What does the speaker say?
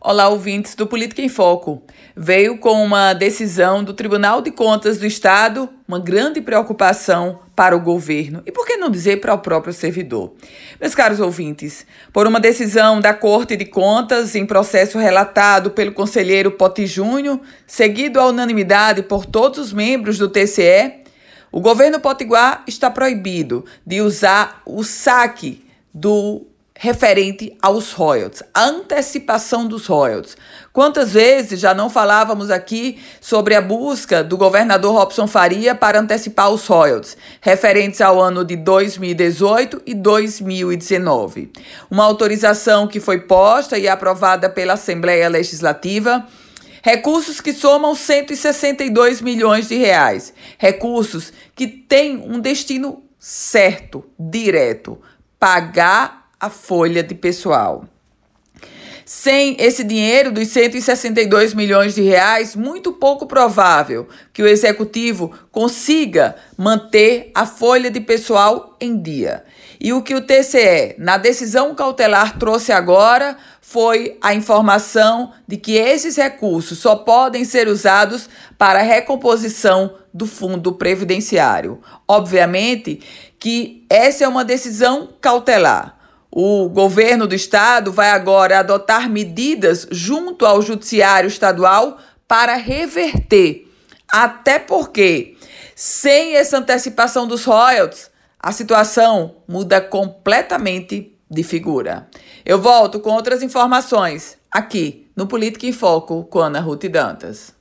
Olá, ouvintes do Política em Foco. Veio com uma decisão do Tribunal de Contas do Estado, uma grande preocupação para o governo e, por que não dizer, para o próprio servidor. Meus caros ouvintes, por uma decisão da Corte de Contas em processo relatado pelo conselheiro Poti Júnior, seguido à unanimidade por todos os membros do TCE, o governo potiguar está proibido de usar o saque do referente aos royalties, a antecipação dos royalties. Quantas vezes já não falávamos aqui sobre a busca do governador Robson Faria para antecipar os royalties, referentes ao ano de 2018 e 2019. Uma autorização que foi posta e aprovada pela Assembleia Legislativa. Recursos que somam 162 milhões de reais. Recursos que têm um destino certo, direto: pagar a folha de pessoal. Sem esse dinheiro dos 162 milhões de reais, muito pouco provável que o executivo consiga manter a folha de pessoal em dia. E o que o TCE, na decisão cautelar, trouxe agora foi a informação de que esses recursos só podem ser usados para a recomposição do fundo previdenciário. Obviamente que essa é uma decisão cautelar. O governo do estado vai agora adotar medidas junto ao judiciário estadual para reverter. Até porque, sem essa antecipação dos royalties, a situação muda completamente de figura. Eu volto com outras informações aqui no Política em Foco com Ana Ruth Dantas.